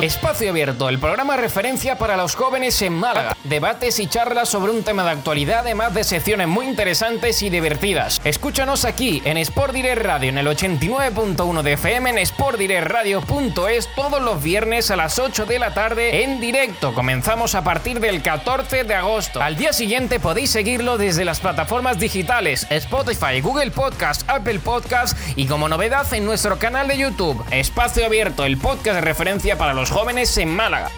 Espacio Abierto, el programa referencia para los jóvenes en Málaga. Debates y charlas sobre un tema de actualidad, además de secciones muy interesantes y divertidas. Escúchanos aquí en Sport Direct Radio en el 89.1 de FM en sportdirectradio.es todos los viernes a las 8 de la tarde en directo. Comenzamos a partir del 14 de agosto. Al día siguiente podéis seguirlo desde las plataformas digitales Spotify, Google Podcast, Apple Podcast y como novedad en nuestro canal de YouTube. Espacio Abierto, el podcast de referencia para los jóvenes en Málaga.